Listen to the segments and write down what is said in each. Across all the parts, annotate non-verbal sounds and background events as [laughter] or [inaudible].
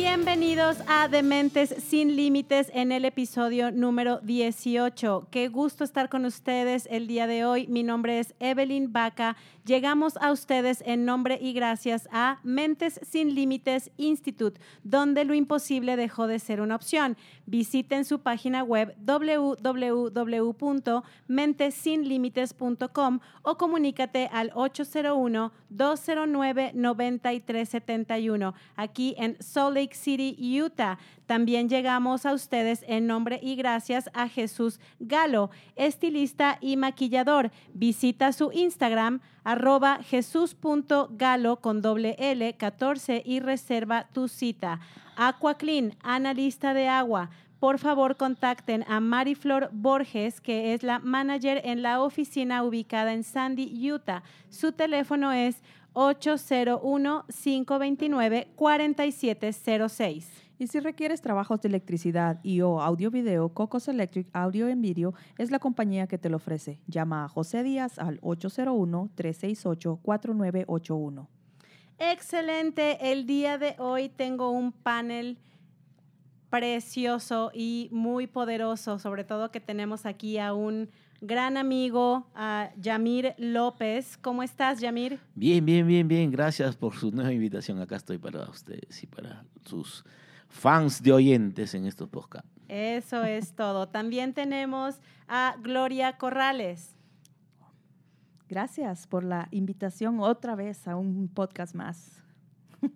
Bienvenidos a Dementes sin Límites en el episodio número 18. Qué gusto estar con ustedes el día de hoy. Mi nombre es Evelyn Baca. Llegamos a ustedes en nombre y gracias a Mentes sin Límites Institute, donde lo imposible dejó de ser una opción. Visiten su página web www.mentesinlimites.com o comunícate al 801 209 9371 aquí en Salt City, Utah. También llegamos a ustedes en nombre y gracias a Jesús Galo, estilista y maquillador. Visita su Instagram arroba jesús.galo con doble L 14 y reserva tu cita. Aqua Clean, analista de agua. Por favor, contacten a Mariflor Borges, que es la manager en la oficina ubicada en Sandy, Utah. Su teléfono es 801-529-4706. Y si requieres trabajos de electricidad y o audio video, Cocos Electric Audio en Video es la compañía que te lo ofrece. Llama a José Díaz al 801-368-4981. Excelente. El día de hoy tengo un panel precioso y muy poderoso, sobre todo que tenemos aquí a un gran amigo, a Yamir López. ¿Cómo estás, Yamir? Bien, bien, bien, bien. Gracias por su nueva invitación. Acá estoy para ustedes y para sus fans de oyentes en estos podcasts. Eso es todo. También tenemos a Gloria Corrales. Gracias por la invitación otra vez a un podcast más.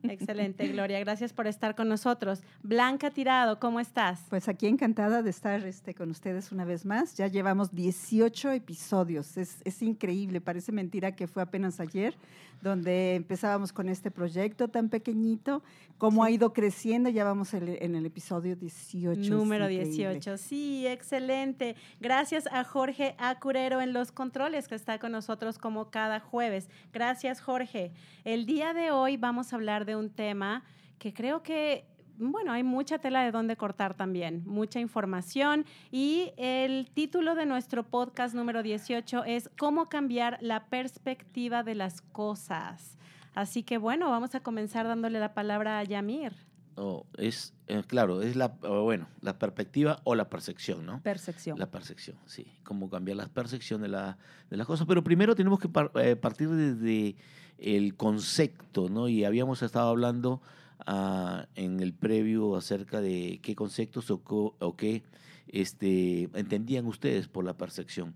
Excelente, Gloria. Gracias por estar con nosotros. Blanca Tirado, ¿cómo estás? Pues aquí encantada de estar este, con ustedes una vez más. Ya llevamos 18 episodios. Es, es, increíble, parece mentira que fue apenas ayer, donde empezábamos con este proyecto tan pequeñito. Cómo sí. ha ido creciendo, ya vamos en el, en el episodio 18. Número 18, sí, excelente. Gracias a Jorge Acurero en los controles, que está con nosotros como cada jueves. Gracias, Jorge. El día de hoy vamos a hablar de un tema que creo que, bueno, hay mucha tela de dónde cortar también, mucha información. Y el título de nuestro podcast número 18 es ¿Cómo cambiar la perspectiva de las cosas? Así que bueno, vamos a comenzar dándole la palabra a Yamir. Oh, es, eh, claro, es la, bueno, la perspectiva o la percepción, ¿no? Percepción. La percepción, sí. Cómo cambiar la percepción de, la, de las cosas. Pero primero tenemos que par, eh, partir desde el concepto, ¿no? Y habíamos estado hablando uh, en el previo acerca de qué conceptos o, o qué este, entendían ustedes por la percepción.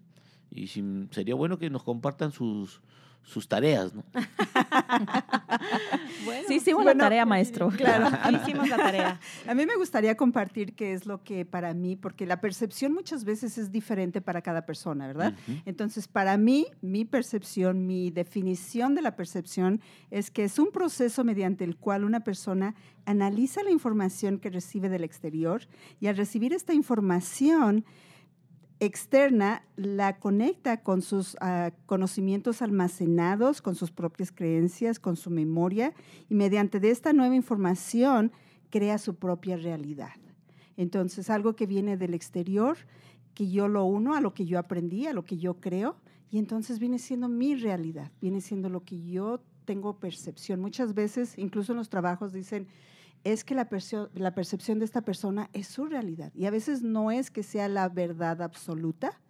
Y sería bueno que nos compartan sus, sus tareas, ¿no? [laughs] bueno, sí, hicimos bueno, la tarea, maestro. [laughs] Claro, [laughs] hicimos la tarea. A mí me gustaría compartir qué es lo que para mí, porque la percepción muchas veces es diferente para cada persona, ¿verdad? Uh -huh. Entonces, para mí, mi percepción, mi definición de la percepción es que es un proceso mediante el cual una persona analiza la información que recibe del exterior y al recibir esta información, externa la conecta con sus uh, conocimientos almacenados, con sus propias creencias, con su memoria y mediante de esta nueva información crea su propia realidad. Entonces, algo que viene del exterior, que yo lo uno a lo que yo aprendí, a lo que yo creo, y entonces viene siendo mi realidad, viene siendo lo que yo tengo percepción. Muchas veces, incluso en los trabajos, dicen, es que la, percepción de esta persona es su realidad. Y a veces no es que sea la verdad absoluta,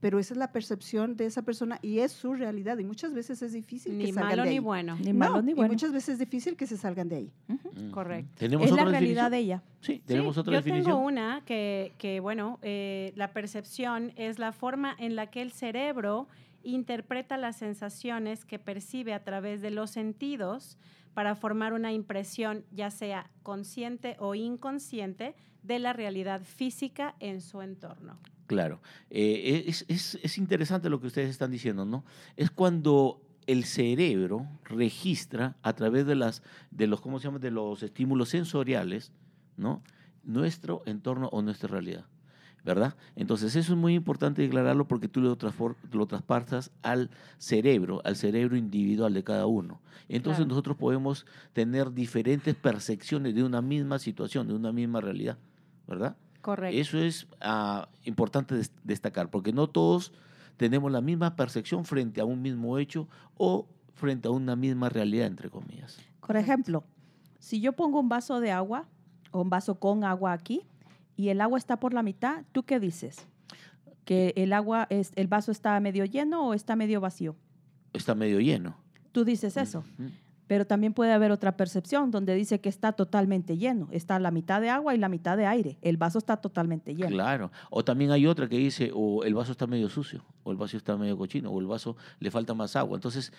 pero esa es la percepción de esa persona y es su realidad. Y muchas veces es difícil ni que salgan malo de ahí. ni bueno. Ni No, malo ni bueno. Y muchas veces es difícil que se salgan de ahí. Uh -huh. Correcto. ¿Tenemos Es la realidad de ella. Sí, tenemos Sí, otra yo definición. tengo una que, que bueno, eh, la percepción es la forma en la que el cerebro interpreta las sensaciones que percibe a través de los sentidos para formar una impresión, ya sea consciente o inconsciente, de la realidad física en su entorno. Claro. Eh, es, es- es interesante lo que ustedes están diciendo, ¿no? Es cuando el cerebro registra a través de las de los ¿cómo se llama? de los estímulos sensoriales, ¿no? nuestro entorno o nuestra realidad. ¿Verdad? Entonces eso es muy importante declararlo porque tú lo, lo traspasas al cerebro, al cerebro individual de cada uno. Entonces Claro. nosotros podemos tener diferentes percepciones de una misma situación, de una misma realidad, ¿verdad? Correcto. Eso es ah, importante des- destacar, porque no todos tenemos la misma percepción frente a un mismo hecho o frente a una misma realidad, entre comillas. Por ejemplo, si yo pongo un vaso de agua o un vaso con agua aquí y el agua está por la mitad, ¿tú qué dices? ¿Que el agua, es, el vaso está medio lleno o está medio vacío? Está medio lleno. Tú dices eso. Pero también puede haber otra percepción donde dice que está totalmente lleno. Está la mitad de agua y la mitad de aire. El vaso está totalmente lleno. Claro. O también hay otra que dice, o el vaso está medio sucio, o el vaso está medio cochino, o el vaso le falta más agua. Entonces,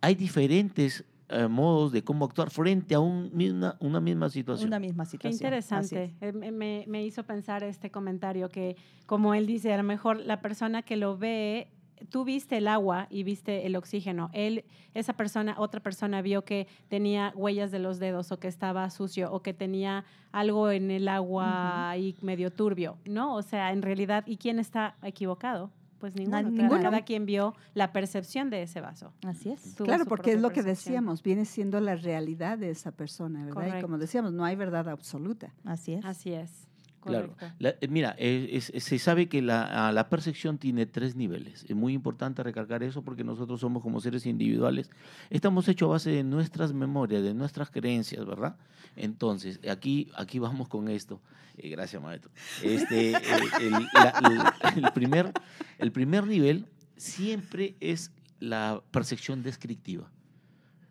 hay diferentes eh, modos de cómo actuar frente a un misma, una misma situación. Una misma Qué situación. Así interesante. Eh, Me, me- hizo pensar este comentario que, como él dice, a lo mejor la persona que lo ve, tú viste el agua y viste el oxígeno. Él, esa persona, otra persona vio que tenía huellas de los dedos o que estaba sucio o que tenía algo en el agua ahí medio turbio, ¿no? O sea, en realidad, ¿y quién está equivocado? Pues ninguno. Cada- ninguno. Cada quien vio la percepción de ese vaso. Así es. Tuvo Claro, porque es lo que decíamos, viene siendo la realidad de esa persona, ¿verdad? Y como decíamos, no hay verdad absoluta. Así es. Así es. Claro. La- eh, mira, eh, es- es- se sabe que la, percepción tiene tres niveles. Es muy importante recalcar eso porque nosotros somos como seres individuales. Estamos hechos a base de nuestras memorias, de nuestras creencias, ¿verdad? Entonces, aquí, aquí vamos con esto. Eh, gracias, maestro. Este, el, la- el- el primer, el primer nivel siempre es la percepción descriptiva.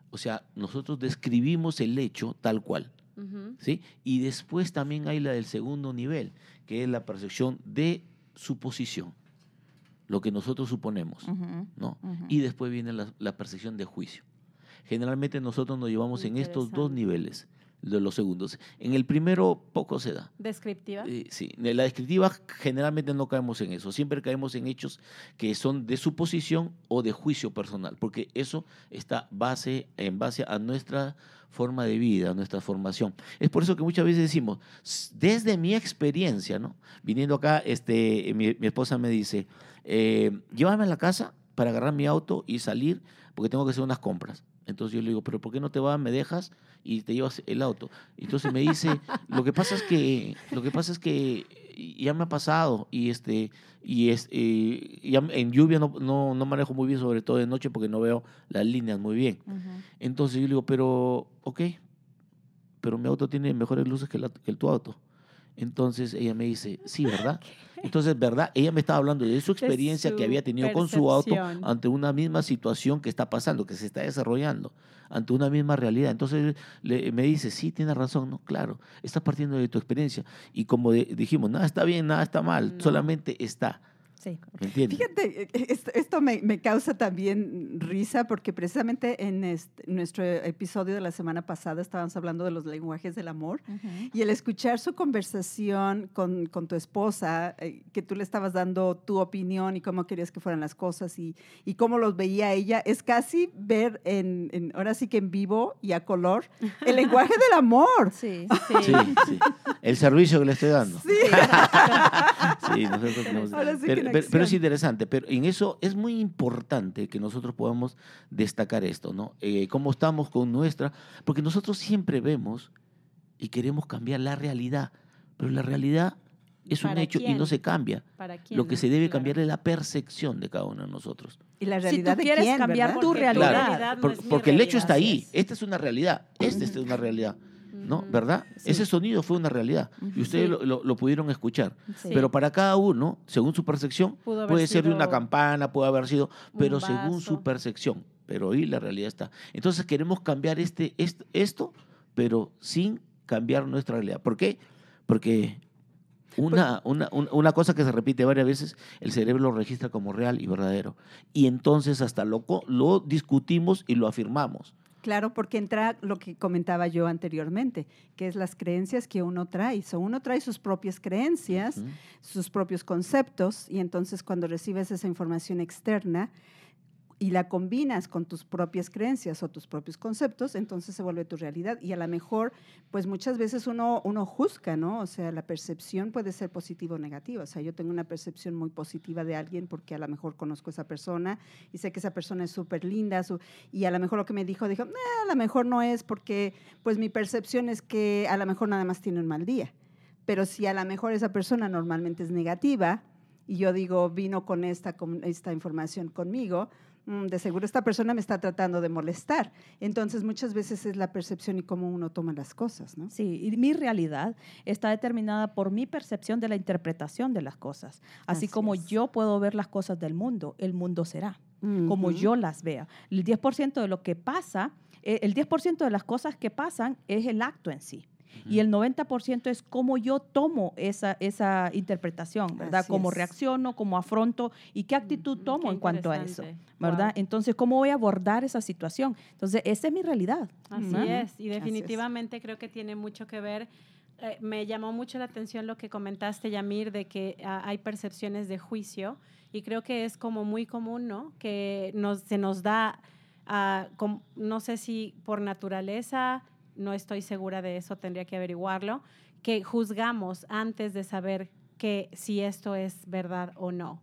O sea, nosotros describimos el hecho tal cual. ¿Sí? Y después también hay la del segundo nivel, que es la percepción de suposición, lo que nosotros suponemos, ¿no? Y después viene la, la percepción de juicio. Generalmente nosotros nos llevamos en estos dos niveles de los segundos. En el primero poco se da. Descriptiva. Eh, sí, en la descriptiva generalmente no caemos en eso, siempre caemos en hechos que son de suposición o de juicio personal, porque eso está base, en base a nuestra forma de vida, a nuestra formación. Es por eso que muchas veces decimos, "S- desde mi experiencia, ¿no? Viniendo acá, este, mi, mi esposa me dice, eh, llévame a la casa para agarrar mi auto y salir, porque tengo que hacer unas compras. Entonces yo le digo, pero ¿por qué no te vas, me dejas y te llevas el auto? Entonces me dice, lo que pasa es que, lo que pasa es que ya me ha pasado y este y es eh, ya en lluvia no, no, no manejo muy bien, sobre todo de noche porque no veo las líneas muy bien. Ujú. Entonces yo le digo, pero, ok, pero mi auto tiene mejores luces que, la- que el tu auto. Entonces ella me dice, sí, ¿verdad? Entonces, ¿verdad? Ella me estaba hablando de su experiencia su que había tenido con su auto ante una misma situación que está pasando, que se está desarrollando, ante una misma realidad. Entonces le- me dice, sí, tiene razón, no, claro, estás partiendo de tu experiencia. Y como de- dijimos, nada está bien, nada está mal, No. solamente está. Sí. ¿Me entiendes? Fíjate, eh, esto, esto me, me causa también risa porque precisamente en este- nuestro episodio de la semana pasada estábamos hablando de los lenguajes del amor y el escuchar su conversación con, con tu esposa, eh, que tú le estabas dando tu opinión y cómo querías que fueran las cosas y, y cómo los veía ella, es casi ver en, en- ahora sí que en vivo y a color, el [laughs] lenguaje del amor. Sí. [laughs] Sí. Sí, sí. El servicio que le estoy dando. Sí. [laughs] Sí, nosotros tenemos- Ahora sí que pero, pero- pero es interesante, pero en eso es muy importante que nosotros podamos destacar esto, ¿no? Eh, cómo estamos con nuestra, porque nosotros siempre vemos y queremos cambiar la realidad, pero la realidad es un ¿Para hecho y quién? no se cambia. ¿Para quién? Lo que se debe Claro. cambiar es la percepción de cada uno de nosotros. Y la Si tú realidad de quieres quién, cambiar tu realidad. realidad no Por- porque el hecho está realidad. ahí. Esta es una realidad. Esta es una realidad. ¿No? ¿Verdad? Sí. Ese sonido fue una realidad. Y ustedes Sí. lo, lo- lo pudieron escuchar. Sí. Pero para cada uno, según su percepción, puede ser de una campana, puede haber sido, pero según su percepción. Pero ahí la realidad está. Entonces queremos cambiar este, est- esto, pero sin cambiar nuestra realidad. ¿Por qué? Porque una, una, un- una cosa que se repite varias veces, el cerebro lo registra como real y verdadero. Y entonces hasta lo, lo discutimos y lo afirmamos. Claro, porque entra lo que comentaba yo anteriormente, que es las creencias que uno trae. So, uno trae sus propias creencias, sus propios conceptos, y entonces cuando recibes esa información externa y la combinas con tus propias creencias o tus propios conceptos, entonces se vuelve tu realidad. Y a lo mejor, pues muchas veces uno, uno juzga, ¿no? O sea, la percepción puede ser positiva o negativa. O sea, yo tengo una percepción muy positiva de alguien porque a lo mejor conozco a esa persona y sé que esa persona es súper linda, su- y a lo mejor lo que me dijo, dijo, "Nah, a lo mejor no es porque, pues mi percepción es que a lo mejor nada más tiene un mal día. Pero si a lo mejor esa persona normalmente es negativa y yo digo, vino con esta, con esta información conmigo, de seguro esta persona me está tratando de molestar. Entonces, muchas veces es la percepción y cómo uno toma las cosas, ¿no? Sí, y mi realidad está determinada por mi percepción de la interpretación de las cosas. Así, Así como es. yo puedo ver las cosas del mundo, el mundo será, como yo las vea. El 10% de lo que pasa, eh, el 10% de las cosas que pasan es el acto en sí. Y el 90% es cómo yo tomo esa, esa interpretación, ¿verdad? Así cómo es. reacciono, cómo afronto y qué actitud tomo Qué en cuanto a eso. ¿verdad? Wow. Entonces, ¿cómo voy a abordar esa situación? Entonces, esa es mi realidad. Así es, y Así es. definitivamente creo que tiene mucho que ver. eh, me llamó mucho la atención lo que comentaste, Yamir, de que ah, hay percepciones de juicio, y creo que es como muy común, ¿no? Que nos, se nos da, ah, com- no sé si por naturaleza, no estoy segura de eso, tendría que averiguarlo, que juzgamos antes de saber que si esto es verdad o no.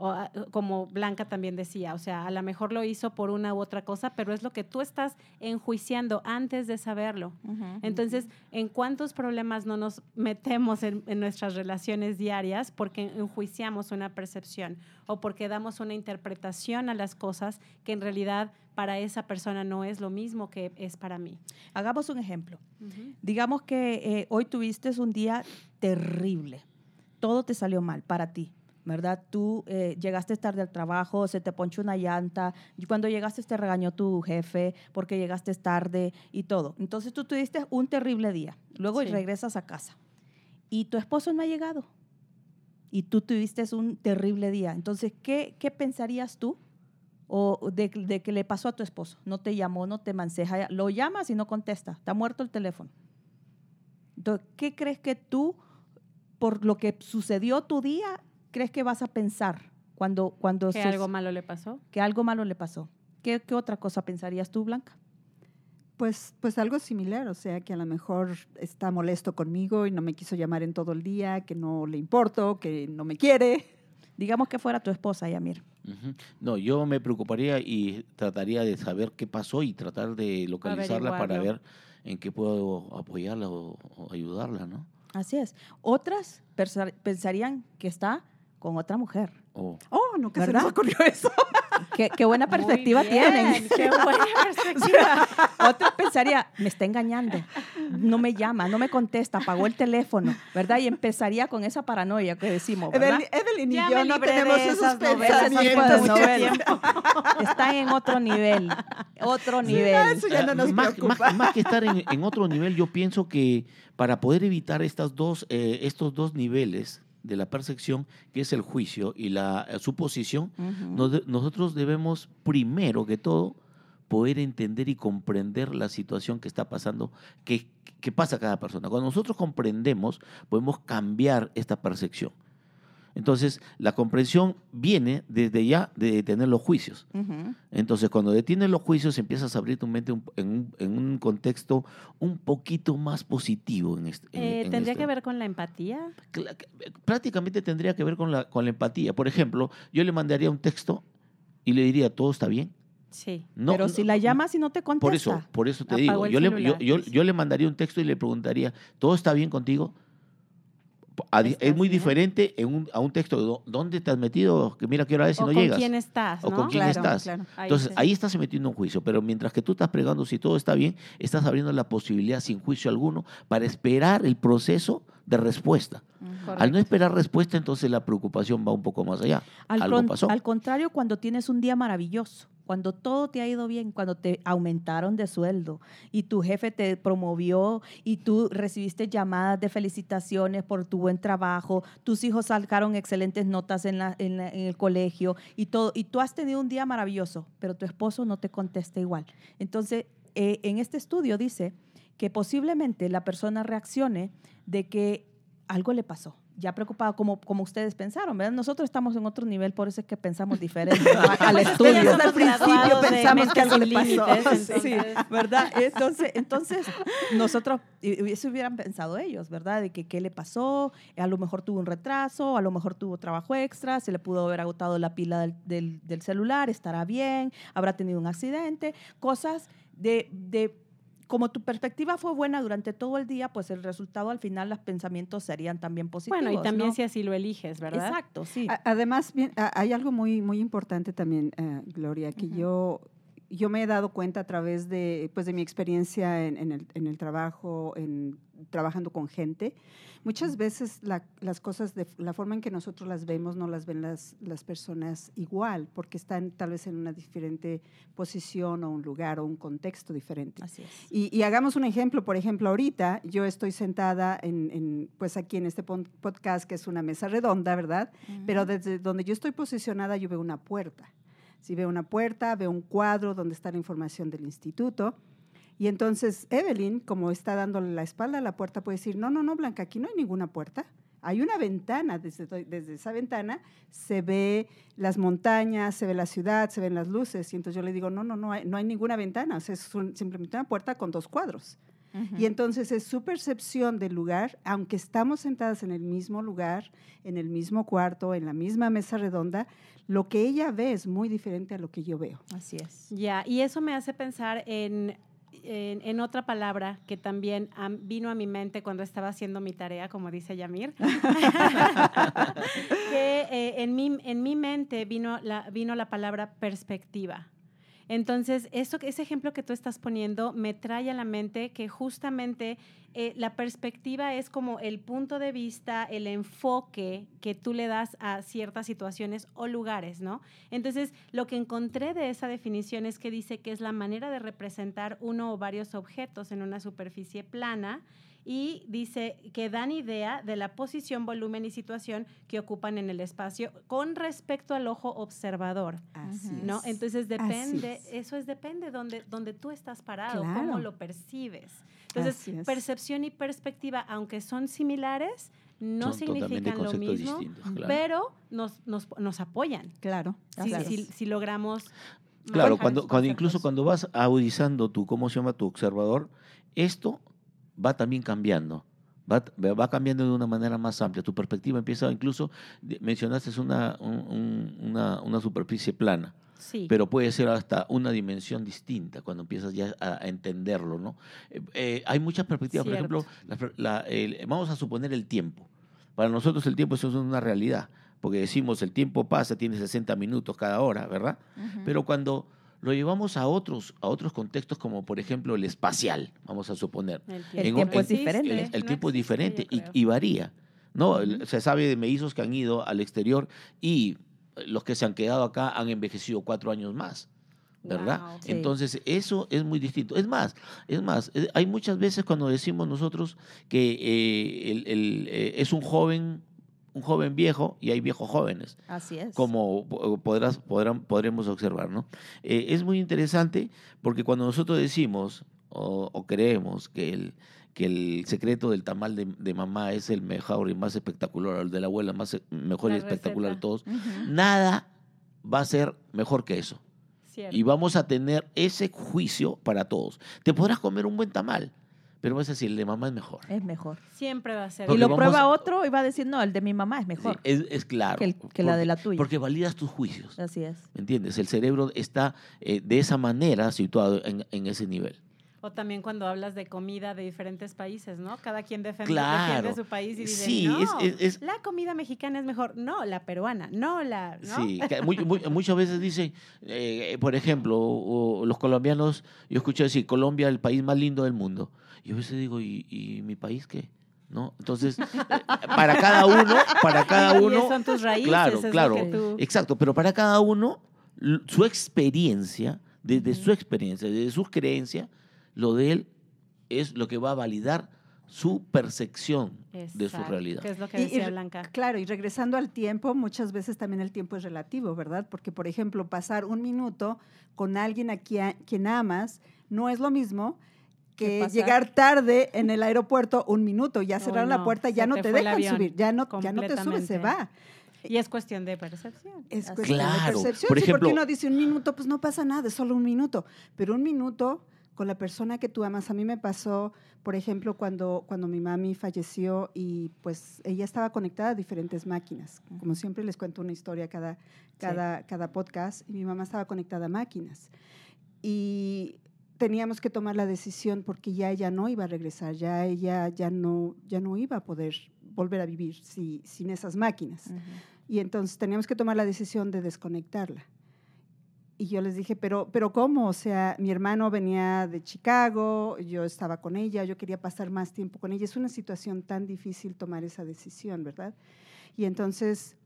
O, ah, como Blanca también decía, o sea, a lo mejor lo hizo por una u otra cosa, pero es lo que tú estás enjuiciando antes de saberlo. Entonces, ¿en cuántos problemas no nos metemos en, en nuestras relaciones diarias porque enjuiciamos una percepción o porque damos una interpretación a las cosas que en realidad para esa persona no es lo mismo que es para mí? Hagamos un ejemplo. Digamos que eh, hoy tuviste un día terrible. Todo te salió mal para ti, ¿verdad? Tú eh, llegaste tarde al trabajo, se te ponchó una llanta, y cuando llegaste te regañó tu jefe porque llegaste tarde y todo. Entonces tú tuviste un terrible día. Luego Sí. regresas a casa y tu esposo no ha llegado. Y tú tuviste un terrible día. Entonces, ¿qué, qué pensarías tú? o de, de que le pasó a tu esposo. No te llamó, no te manseja, lo llamas y no contesta, está muerto el teléfono. Entonces, ¿qué crees que tú, por lo que sucedió tu día, crees que vas a pensar cuando, cuando ¿Que se- algo malo le pasó? que algo malo le pasó? ¿Qué, qué otra cosa pensarías tú, Blanca? Pues, pues algo similar, o sea, que a lo mejor está molesto conmigo y no me quiso llamar en todo el día, que no le importo, que no me quiere. Digamos que fuera tu esposa, Yamir. Ujú. No, yo me preocuparía y trataría de saber qué pasó y tratar de localizarla para ver en qué puedo apoyarla o, o ayudarla, ¿no? Así es. Otras pensarían que está con otra mujer. O- Oh, nunca se ¿Verdad? nos ocurrió eso. [laughs] Qué, qué buena perspectiva bien, tienen. Qué buena [laughs] perspectiva. Otra pensaría, me está engañando, no me llama, no me contesta, apagó el teléfono, ¿verdad? Y empezaría con esa paranoia que decimos, ¿verdad? Evelyn, Evelyn y Ya yo no tenemos esos pensamientos. novelas. Están en otro nivel, otro nivel. eso ya no nos más, preocupa. más- más que estar en, en otro nivel, yo pienso que para poder evitar estas dos, eh, estos dos niveles de la percepción, que es el juicio y la eh, suposición, nos nosotros debemos, primero que todo, poder entender y comprender la situación que está pasando, que, que pasa a cada persona. Cuando nosotros comprendemos, podemos cambiar esta percepción. Entonces, la comprensión viene desde ya de detener los juicios. Entonces, cuando detienes los juicios, empiezas a abrir tu mente un- en un, en un contexto un poquito más positivo. En este, Eh, en ¿Tendría este- que ver con la empatía? Que- Prácticamente tendría que ver con la, con la empatía. Por ejemplo, yo le mandaría un texto y le diría, ¿todo está bien? Sí. No, Pero no, si la llamas y no te contesta. Por eso, por eso te digo. Yo le, yo, yo- yo le mandaría un texto y le preguntaría, ¿todo está bien contigo? A- Es ¿Estás muy diferente en un- a un texto, "¿Dó- ¿dónde te has metido? Que mira qué hora es y o no con llegas. quién estás, O ¿no? con quién Claro, estás. claro. Ahí Entonces, sí. ahí estás metiendo un juicio, pero mientras que tú estás pregando si todo está bien, estás abriendo la posibilidad sin juicio alguno para esperar el proceso de respuesta. Ujú. Al no esperar respuesta, entonces la preocupación va un poco más allá. Al, Algo con- pasó. al contrario, cuando tienes un día maravilloso, cuando todo te ha ido bien, cuando te aumentaron de sueldo y tu jefe te promovió y tú recibiste llamadas de felicitaciones por tu buen trabajo, tus hijos sacaron excelentes notas en, la- en la- en el colegio y todo, y tú has tenido un día maravilloso, pero tu esposo no te contesta igual. Entonces, eh, en este estudio dice que posiblemente la persona reaccione de que algo le pasó. Ya preocupado, como, como ustedes pensaron, ¿verdad? Nosotros estamos en otro nivel, por eso es que pensamos diferente [laughs] al Pues estudio. Desde el principio pensamos que algo le pasó. [laughs] Sí, ¿verdad? Entonces, entonces nosotros, eso hubieran pensado ellos, ¿verdad? De que qué le pasó, a lo mejor tuvo un retraso, a lo mejor tuvo trabajo extra, se le pudo haber agotado la pila del, del- del celular, estará bien, habrá tenido un accidente, cosas de, de como tu perspectiva fue buena durante todo el día, pues el resultado al final, los pensamientos serían también positivos. Bueno, y también ¿no? si así lo eliges, ¿verdad? Exacto, sí. A- Además, bien, a- hay algo muy, muy importante también, eh, Gloria, que yo, yo me he dado cuenta a través de, pues, de mi experiencia en, en el, en el trabajo, en trabajando con gente. Muchas veces la- las cosas, de la forma en que nosotros las vemos, no las ven las, las personas igual, porque están tal vez en una diferente posición o un lugar o un contexto diferente. Así es. Y, y hagamos un ejemplo, por ejemplo, ahorita yo estoy sentada en, en, pues aquí en este podcast que es una mesa redonda, ¿verdad? Pero desde donde yo estoy posicionada yo veo una puerta. Si veo una puerta, veo un cuadro donde está la información del instituto. Y entonces Evelyn, como está dándole la espalda a la puerta, puede decir, no, no, no, Blanca, aquí no hay ninguna puerta. Hay una ventana, desde, desde esa ventana se ve las montañas, se ve la ciudad, se ven las luces. Y entonces yo le digo, no, no, no hay, no hay ninguna ventana, o sea, es simplemente una puerta con dos cuadros. Y entonces es su percepción del lugar, aunque estamos sentadas en el mismo lugar, en el mismo cuarto, en la misma mesa redonda, lo que ella ve es muy diferente a lo que yo veo. Así es. Ya, y eso me hace pensar en, en, en otra palabra que también am- vino a mi mente cuando estaba haciendo mi tarea, como dice Yamir. [laughs] [laughs] que eh, en, mi, en mi mente vino la, vino la palabra perspectiva. Entonces, eso, ese ejemplo que tú estás poniendo me trae a la mente que justamente eh, la perspectiva es como el punto de vista, el enfoque que tú le das a ciertas situaciones o lugares, ¿no? Entonces, lo que encontré de esa definición es que dice que es la manera de representar uno o varios objetos en una superficie plana y dice que dan idea de la posición, volumen y situación que ocupan en el espacio con respecto al ojo observador. Así. ¿no? es. Entonces depende, es. eso es depende donde, donde tú estás parado, Claro. cómo lo percibes. Entonces, percepción y perspectiva, aunque son similares, no Son significan lo mismo, claro. pero nos, nos, nos apoyan. Claro. Si, Claro. si, si logramos... Claro, cuando, cuando incluso cuando vas agudizando tu, ¿cómo se llama? Tu observador, esto va también cambiando. Va, va cambiando de una manera más amplia. Tu perspectiva empieza, incluso mencionaste una, un- un- una, una superficie plana, Sí. pero puede ser hasta una dimensión distinta cuando empiezas ya a, entenderlo, ¿no? Eh, eh, hay muchas perspectivas. Por ejemplo, la per- la- el- vamos a suponer el tiempo. Para nosotros el tiempo eso es una realidad, porque decimos el tiempo pasa, tiene 60 minutos cada hora, ¿verdad? Pero cuando lo llevamos a otros, a otros contextos, como por ejemplo el espacial, vamos a suponer. el En- tiempo en- es diferente. El, existe, el no tiempo es diferente y, varía. ¿no? Se sabe de mellizos que han ido al exterior y los que se han quedado acá han envejecido cuatro años más. ¿Verdad? Wow. Sí. Entonces, eso es muy distinto. Es más, es más, eh, hay muchas veces cuando decimos nosotros que eh, el- el, eh, es un joven, un joven viejo y hay viejos jóvenes Así es. como po- podrás, podrán, podremos observar. ¿no? Eh, es muy interesante porque cuando nosotros decimos o, o creemos que el, que el secreto del tamal de, de mamá es el mejor y más espectacular, o el de la abuela más mejor La y espectacular de todos, nada va a ser mejor que eso. Cierto. Y vamos a tener ese juicio para todos. Te podrás comer un buen tamal, pero vas a decir, el de mamá es mejor. Es mejor. Siempre va a ser. Y Porque lo vamos prueba otro y va a decir, no, el de mi mamá es Sí, mejor es, es claro. que, el- que la porque- de la tuya. Porque validas tus juicios. Así es. ¿Me entiendes? El cerebro está eh, de esa manera situado en, en ese nivel. O también cuando hablas de comida de diferentes países, ¿no? Cada quien defiende, Claro. defiende su país y dice, Sí, no, es- es- es- la comida mexicana es mejor. No, la peruana. No, la... ¿no? Sí, muchas veces dicen, eh, por ejemplo, o- o los colombianos, yo escucho decir, Colombia el país más lindo del mundo. Y a veces digo, ¿y, y mi país qué? ¿No? Entonces, eh, para cada uno, para [laughs] cada Y uno, son tus raíces, claro, claro, tú- exacto, pero para cada uno, su experiencia, desde su experiencia, desde sus creencias, lo de él es lo que va a validar su percepción de su Exacto, realidad. Que es lo que Y- y decía re- Blanca. Claro, y regresando al tiempo, muchas veces también el tiempo es relativo, ¿verdad? Porque, por ejemplo, pasar un minuto con alguien a quien, quien amas no es lo mismo Que llegar tarde en el aeropuerto un minuto, ya cerraron no, la puerta, ya no te te dejan subir, ya no, ya no te subes, se va. Y es cuestión de percepción. Es Así cuestión Claro, de percepción. por sí, ejemplo- porque uno dice un minuto, pues no pasa nada, es solo un minuto. Pero un minuto con la persona que tú amas. A mí me pasó, por ejemplo, cuando, cuando mi mami falleció y pues ella estaba conectada a diferentes máquinas. Como siempre les cuento una historia cada, cada, cada podcast y mi mamá estaba conectada a máquinas. Y teníamos que tomar la decisión porque ya ella no iba a regresar, ya ella ya no, ya no iba a poder volver a vivir si, sin esas máquinas. Y entonces teníamos que tomar la decisión de desconectarla. Y yo les dije, pero, pero ¿cómo? O sea, mi hermano venía de Chicago, yo estaba con ella, yo quería pasar más tiempo con ella. Es una situación tan difícil tomar esa decisión, ¿verdad? Y entonces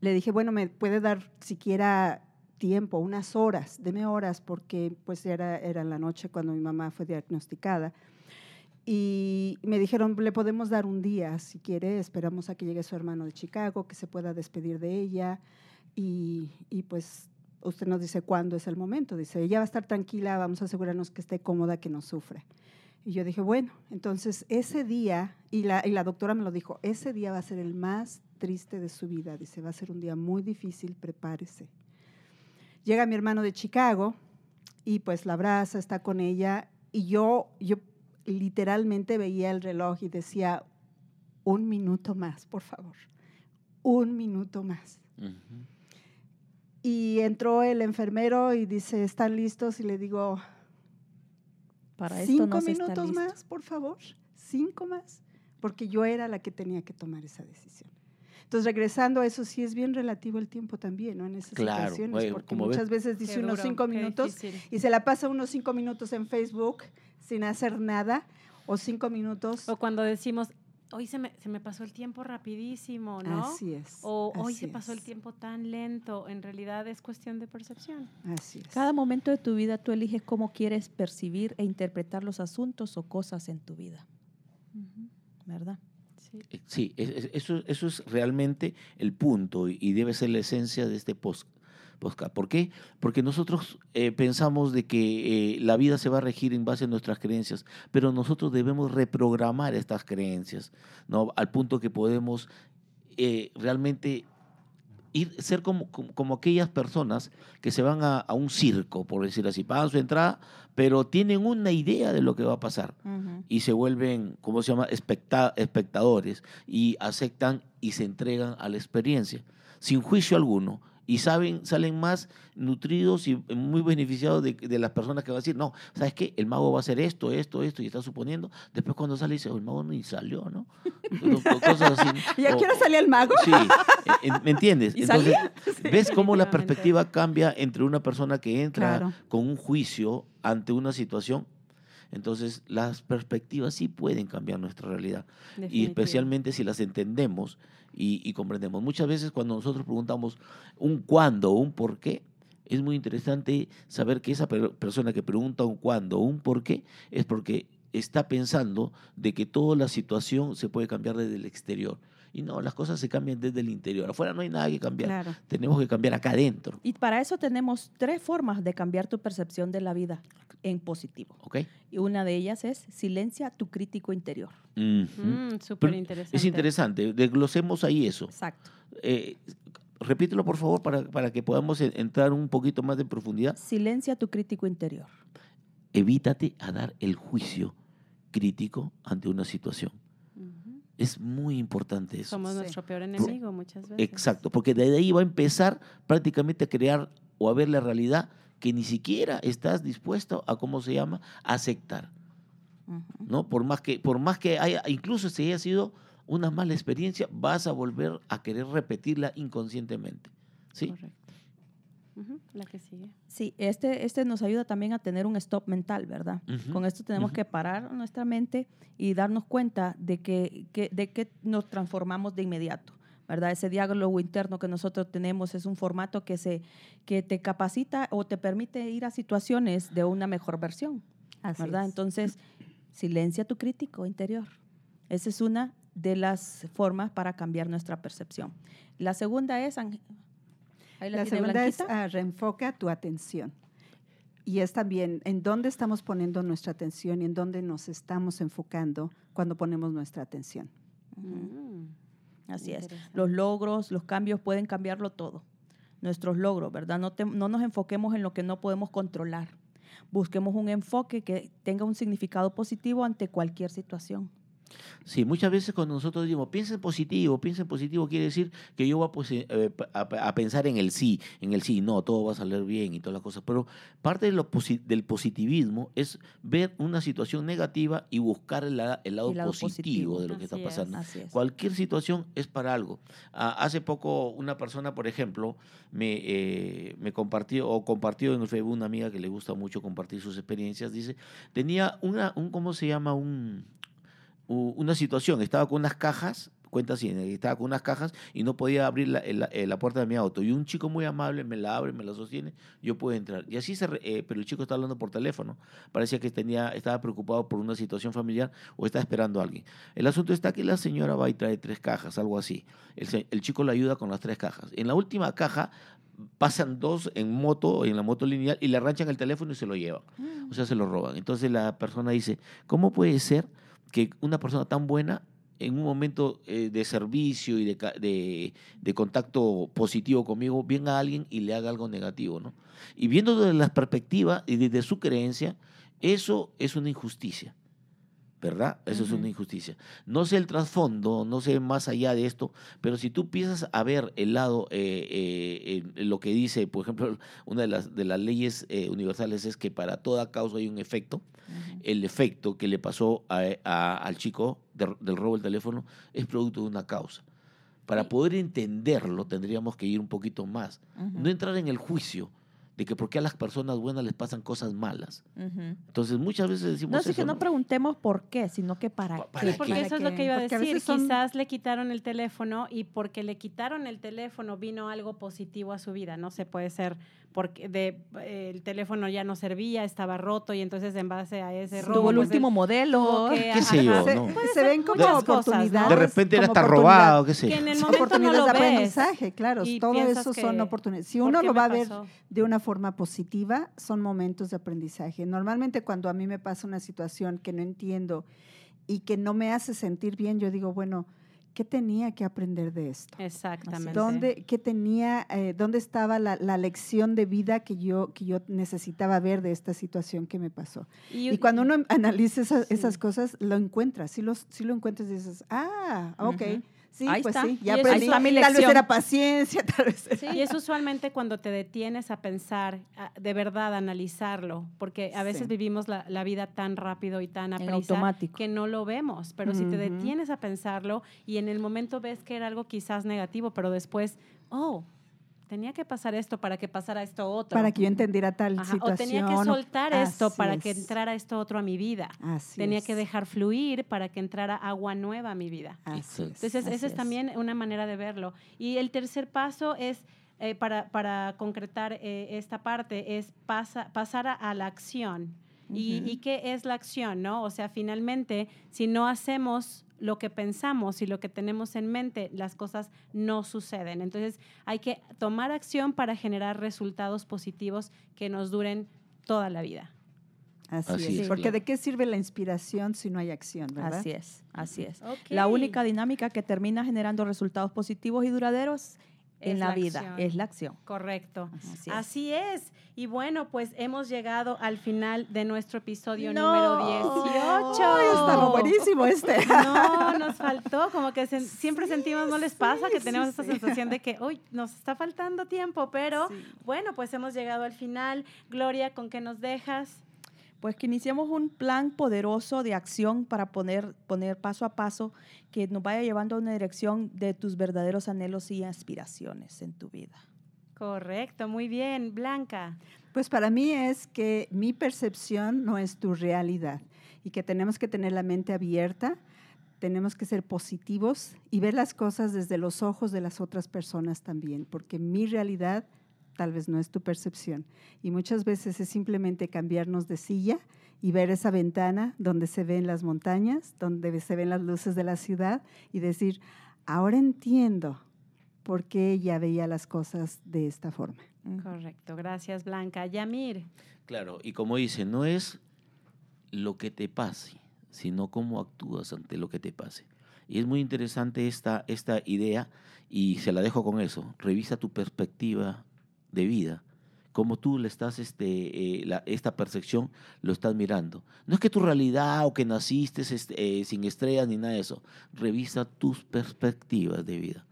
le dije, bueno, ¿me puede dar siquiera tiempo, unas horas, deme horas, porque pues era, era la noche cuando mi mamá fue diagnosticada. Y me dijeron, le podemos dar un día, si quiere, esperamos a que llegue su hermano de Chicago, que se pueda despedir de ella. Y, y pues usted nos dice cuándo es el momento. Dice, ella va a estar tranquila, vamos a asegurarnos que esté cómoda, que no sufre. Y yo dije, bueno, entonces ese día, y la, y la doctora me lo dijo, ese día va a ser el más triste de su vida. Dice, va a ser un día muy difícil, prepárese. Llega mi hermano de Chicago y pues la abraza, está con ella y yo, yo literalmente veía el reloj y decía, un minuto más, por favor, un minuto más. Y entró el enfermero y dice, ¿están listos? Y le digo, Para cinco minutos más, por favor, cinco más, porque yo era la que tenía que tomar esa decisión. Entonces, regresando a eso, sí es bien relativo el tiempo también, ¿no? En esas Claro, situaciones, bueno, porque como muchas ves- veces dice unos cinco minutos y se la pasa unos cinco minutos en Facebook sin hacer nada, o cinco minutos. O cuando decimos, hoy se me, se me pasó el tiempo rapidísimo, ¿no? Así es. O hoy se pasó el tiempo tan lento. En realidad es cuestión de percepción. Así es. Cada momento de tu vida tú eliges cómo quieres percibir e interpretar los asuntos o cosas en tu vida, ¿verdad? Sí. Eh, Sí, es- es- eso, eso es realmente el punto y, y debe ser la esencia de este post, podcast. ¿Por qué? Porque nosotros eh, pensamos de que eh, la vida se va a regir en base a nuestras creencias, pero nosotros debemos reprogramar estas creencias, ¿no? Al punto que podemos eh, realmente ir, ser como, como, aquellas personas que se van a, a un circo, por decir así, pagan su entrada, pero tienen una idea de lo que va a pasar y se vuelven, ¿cómo se llama?, Especta- espectadores y aceptan y se entregan a la experiencia, sin juicio alguno. Y saben, salen más nutridos y muy beneficiados de, de las personas que van a decir, no, ¿sabes qué? El mago va a hacer esto, esto, esto, y está suponiendo. Después cuando sale dice, "Oh, el mago ni salió, ¿no? Cosas así. [laughs] ¿Ya O- quiero salir el mago? Sí, ¿me entiendes? ¿Y Entonces, [laughs] ¿ves cómo la perspectiva cambia entre una persona que entra Claro. con un juicio ante una situación? Entonces, las perspectivas sí pueden cambiar nuestra realidad y especialmente si las entendemos y, y comprendemos. Muchas veces cuando nosotros preguntamos un cuándo o un por qué, es muy interesante saber que esa per- persona que pregunta un cuándo o un por qué es porque está pensando de que toda la situación se puede cambiar desde el exterior. Y no, las cosas se cambian desde el interior. Afuera no hay nada que cambiar. Claro. Tenemos que cambiar acá adentro. Y para eso tenemos tres formas de cambiar tu percepción de la vida en positivo. ¿Ok? Y una de ellas es silencia tu crítico interior. Mm, Súper Pero interesante. Es interesante. Desglosemos ahí eso. Exacto. Eh, repítelo, por favor, para, para que podamos en- entrar un poquito más de profundidad. Silencia tu crítico interior. Evítate a dar el juicio crítico ante una situación. Es muy importante eso. Somos Sí. nuestro peor enemigo muchas veces. Exacto, porque de ahí va a empezar prácticamente a crear o a ver la realidad que ni siquiera estás dispuesto a, ¿cómo se llama?, a aceptar. ¿no? Por más que, por más que haya, incluso si haya sido una mala experiencia, vas a volver a querer repetirla inconscientemente, ¿sí? Correcto. La que sigue. Sí, este, este nos ayuda también a tener un stop mental, ¿verdad? Con esto tenemos que parar nuestra mente y darnos cuenta de que, que- de que nos transformamos de inmediato. ¿verdad? Ese diálogo interno que nosotros tenemos es un formato que, se, que te capacita o te permite ir a situaciones de una mejor versión. Así ¿verdad? es. Entonces, silencia tu crítico interior. Esa es una de las formas para cambiar nuestra percepción. La segunda es, ahí la, La segunda es ah, reenfoca tu atención. Y es también en dónde estamos poniendo nuestra atención y en dónde nos estamos enfocando cuando ponemos nuestra atención. Mm, Así es. Los logros, los cambios pueden cambiarlo todo. Nuestros logros, ¿verdad? No, te- no nos enfoquemos en lo que no podemos controlar. Busquemos un enfoque que tenga un significado positivo ante cualquier situación. Sí, muchas veces cuando nosotros decimos piensa en positivo, piensa en positivo, quiere decir que yo voy a, pues, a- a pensar en el sí, en el sí, no, todo va a salir bien y todas las cosas. Pero parte de lo posi- del positivismo es ver una situación negativa y buscar el, la- el lado, El lado positivo, positivo. de lo que está Así pasando. Es. Cualquier situación es para algo. Ah, hace poco una persona, por ejemplo, me, eh, me compartió o compartió en el Facebook una amiga que le gusta mucho compartir sus experiencias. Dice, tenía una, un, ¿cómo se llama? Un, una situación. Estaba con unas cajas, cuenta así, estaba con unas cajas y no podía abrir la, eh, la puerta de mi auto. Y un chico muy amable me la abre, me la sostiene, yo puedo entrar. Y así se, eh, pero el chico está hablando por teléfono. Parecía que tenía, estaba preocupado por una situación familiar o está esperando a alguien. El asunto está que la señora va y trae tres cajas, algo así. El, chico le ayuda con las tres cajas. En la última caja pasan dos en moto, en la moto lineal, y le arranchan el teléfono y se lo llevan. Mm. O sea, se lo roban. Entonces la persona dice, ¿cómo puede ser que una persona tan buena en un momento eh, de servicio y de, de- de contacto positivo conmigo, venga alguien y le haga algo negativo, ¿no? Y viendo desde la perspectiva y desde su creencia, eso es una injusticia. ¿Verdad? Eso es una injusticia. No sé el trasfondo, no sé más allá de esto, pero si tú empiezas a ver el lado, eh, eh, lo que dice, por ejemplo, [laughs] una de las, de las leyes eh, universales es que para toda causa hay un efecto. El efecto que le pasó a- a- al chico de- del robo del teléfono es producto de una causa. Para poder entenderlo tendríamos que ir un poquito más. No entrar en el juicio de que por qué a las personas buenas les pasan cosas malas. Entonces muchas veces decimos No, eso, que no ¿no? preguntemos por qué, sino que para Pa- qué. ¿para Sí, porque qué? eso es lo que iba a Porque a decir. son- Quizás le quitaron el teléfono y porque le quitaron el teléfono vino algo positivo a su vida. No sé, puede ser porque de, eh, el teléfono ya no servía, estaba roto y entonces en base a ese robo. Tuvo el pues, último modelo. que- ¿Qué sé yo? se, no. se ven como cosas, ¿no? oportunidades. De repente era hasta robado, qué sé. Que en el Son momento no oportunidades lo de ves. aprendizaje, claro. Todo eso son oportunidades. Si ¿por uno lo me va a ver de una forma positiva, son momentos de aprendizaje. Normalmente cuando a mí me pasa una situación que no entiendo y que no me hace sentir bien, yo digo, bueno, ¿qué tenía que aprender de esto? Exactamente. ¿Dónde, qué tenía, eh, ¿Dónde estaba la, la lección de vida que yo, que yo necesitaba ver de esta situación que me pasó? Y, cuando uno analiza esas, Sí. esas cosas, lo encuentras. Si, los, si lo encuentras, dices, ah, ok. Ujú. Sí, Ahí pues está. sí, ya aprendí. Ahí está mi Tal vez era paciencia, [laughs] tal vez era- Y es usualmente cuando te detienes a pensar, a- de verdad, analizarlo, porque a veces Sí. vivimos la, la vida tan rápido y tan a En prisa automático. que no lo vemos. Pero si te detienes a pensarlo y en el momento ves que era algo quizás negativo, pero después, oh, tenía que pasar esto para que pasara esto otro. para que yo entendiera tal Ajá, situación. O tenía que soltar esto Así para que es. entrara esto otro a mi vida. Así tenía es. que dejar fluir para que entrara agua nueva a mi vida. Así es. Entonces, Así esa es, es. también una manera de verlo. Y el tercer paso es, eh, para, para concretar eh, esta parte, es pasa- pasar a, a la acción. ¿Y, Ujú. ¿Y qué es la acción? ¿no? O sea, finalmente, si no hacemos lo que pensamos y lo que tenemos en mente, las cosas no suceden. Entonces, hay que tomar acción para generar resultados positivos que nos duren toda la vida. Así, Así es. es, Porque claro. ¿de qué sirve la inspiración si no hay acción, verdad? Así es, así es. La única dinámica que termina generando resultados positivos y duraderos en la, la vida acción. es la acción. Correcto. Así es. Así es. Y bueno, pues hemos llegado al final de nuestro episodio No. número 18. Ay, estaba buenísimo este. [laughs] No, nos faltó, como que siempre sentimos, ¿no les pasa? que sí, tenemos esta sí. sensación de que, uy, nos está faltando tiempo, pero bueno, pues hemos llegado al final. Gloria, ¿con qué nos dejas? Pues que iniciemos un plan poderoso de acción para poner, poner paso a paso que nos vaya llevando a una dirección de tus verdaderos anhelos y aspiraciones en tu vida. Correcto, muy bien. Blanca. Pues para mí es que mi percepción no es tu realidad y que tenemos que tener la mente abierta, tenemos que ser positivos y ver las cosas desde los ojos de las otras personas también, porque mi realidad tal vez no es tu percepción. Y muchas veces es simplemente cambiarnos de silla y ver esa ventana donde se ven las montañas, donde se ven las luces de la ciudad y decir, ahora entiendo por qué ella veía las cosas de esta forma. Correcto, gracias Blanca. Yamir. Claro, y como dice, no es lo que te pase, sino cómo actúas ante lo que te pase. Y es muy interesante esta, esta idea y se la dejo con eso. Revisa tu perspectiva de vida. cómo tú le estás, este, eh, la- esta percepción lo estás mirando. No es que tu realidad o que naciste este, eh, sin estrellas ni nada de eso. Revisa tus perspectivas de vida.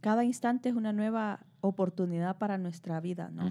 Cada instante es una nueva oportunidad para nuestra vida, ¿no?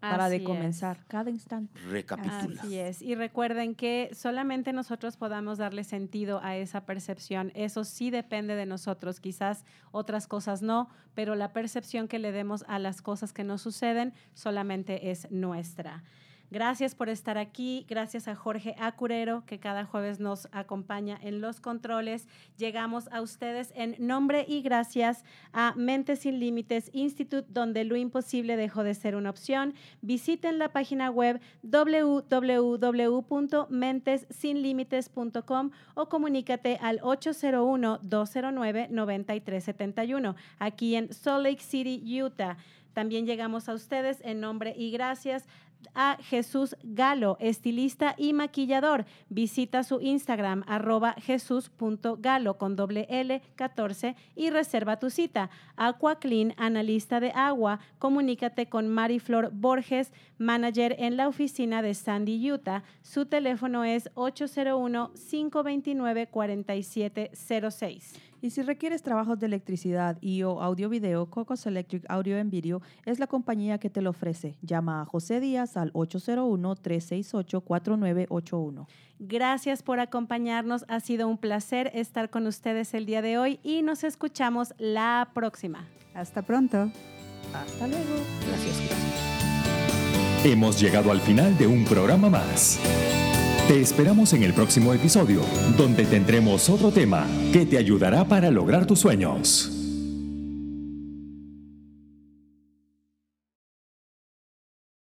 Para de Así es. comenzar, cada instante. Recapitula. Así es. Y recuerden que solamente nosotros podamos darle sentido a esa percepción. Eso sí depende de nosotros. Quizás otras cosas no, pero la percepción que le demos a las cosas que nos suceden solamente es nuestra. Gracias por estar aquí. Gracias a Jorge Acurero, que cada jueves nos acompaña en los controles. Llegamos a ustedes en nombre y gracias a Mentes Sin Límites Institute, donde lo imposible dejó de ser una opción. Visiten la página web www.mentessinlimites.com o comunícate al 801-209-9371 aquí en Salt Lake City, Utah. También llegamos a ustedes en nombre y gracias a Jesús Galo, estilista y maquillador. Visita su Instagram, arroba jesús.galo con doble L 14 y reserva tu cita. Aqua Clean, analista de agua. Comunícate con Mariflor Borges, manager en la oficina de Sandy, Utah. Su teléfono es 801-529-4706. Y si requieres trabajos de electricidad y o audio video, Cocos Electric Audio and Video es la compañía que te lo ofrece. Llama a José Díaz al 801-368-4981. Gracias por acompañarnos. Ha sido un placer estar con ustedes el día de hoy y nos escuchamos la próxima. Hasta pronto. Hasta luego. Gracias, gracias. Hemos llegado al final de un programa más. Te esperamos en el próximo episodio, donde tendremos otro tema que te ayudará para lograr tus sueños.